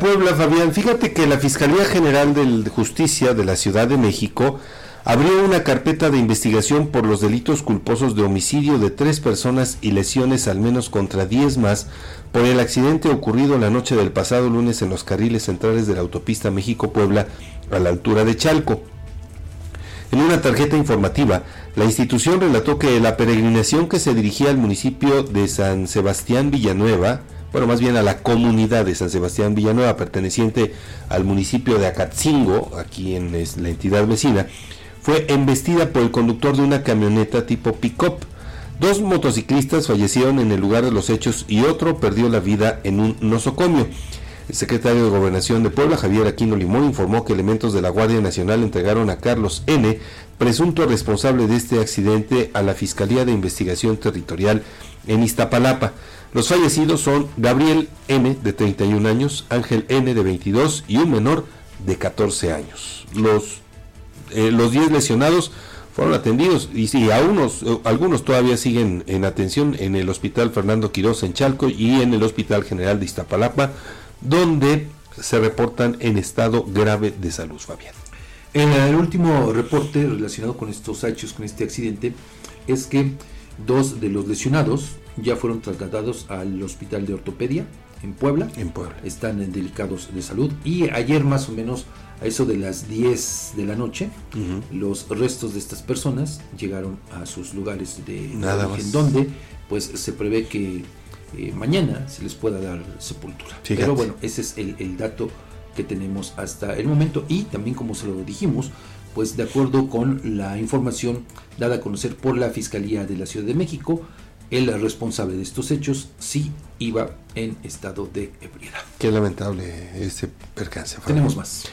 Puebla, Fabián, fíjate que la Fiscalía General de Justicia de la Ciudad de México abrió una carpeta de investigación por los delitos culposos de homicidio de tres personas y lesiones al menos contra diez más por el accidente ocurrido la noche del pasado lunes en los carriles centrales de la autopista México-Puebla a la altura de Chalco. En una tarjeta informativa, la institución relató que la peregrinación que se dirigía al municipio de San Sebastián Villanueva, bueno, más bien a la comunidad de San Sebastián Villanueva, perteneciente al municipio de Acatzingo, aquí en la entidad vecina, fue embestida por el conductor de una camioneta tipo pick-up. Dos motociclistas fallecieron en el lugar de los hechos y otro perdió la vida en un nosocomio. El secretario de Gobernación de Puebla, Javier Aquino Limón, informó que elementos de la Guardia Nacional entregaron a Carlos N., presunto responsable de este accidente, a la Fiscalía de Investigación Territorial en Iztapalapa. Los fallecidos son Gabriel N, de 31 años, Ángel N, de 22 y un menor de 14 años. Los, eh, los 10 lesionados fueron atendidos y a unos, eh, algunos todavía siguen en atención en el Hospital Fernando Quirós en Chalco y en el Hospital General de Iztapalapa, donde se reportan en estado grave de salud, Fabián. En el último reporte relacionado con estos hechos, con este accidente, es que dos de los lesionados, ya fueron trasladados al Hospital de Ortopedia en Puebla. En Puebla. Están en delicados de salud. Y ayer más o menos a eso de las 10 de la noche, los restos de estas personas llegaron a sus lugares de Nada origen, donde pues se prevé que eh, mañana se les pueda dar sepultura. Fíjate. Pero bueno, ese es el, el dato que tenemos hasta el momento y también como se lo dijimos, pues de acuerdo con la información dada a conocer por la Fiscalía de la Ciudad de México, el responsable de estos hechos sí iba en estado de ebriedad. Qué lamentable este percance. Tenemos más.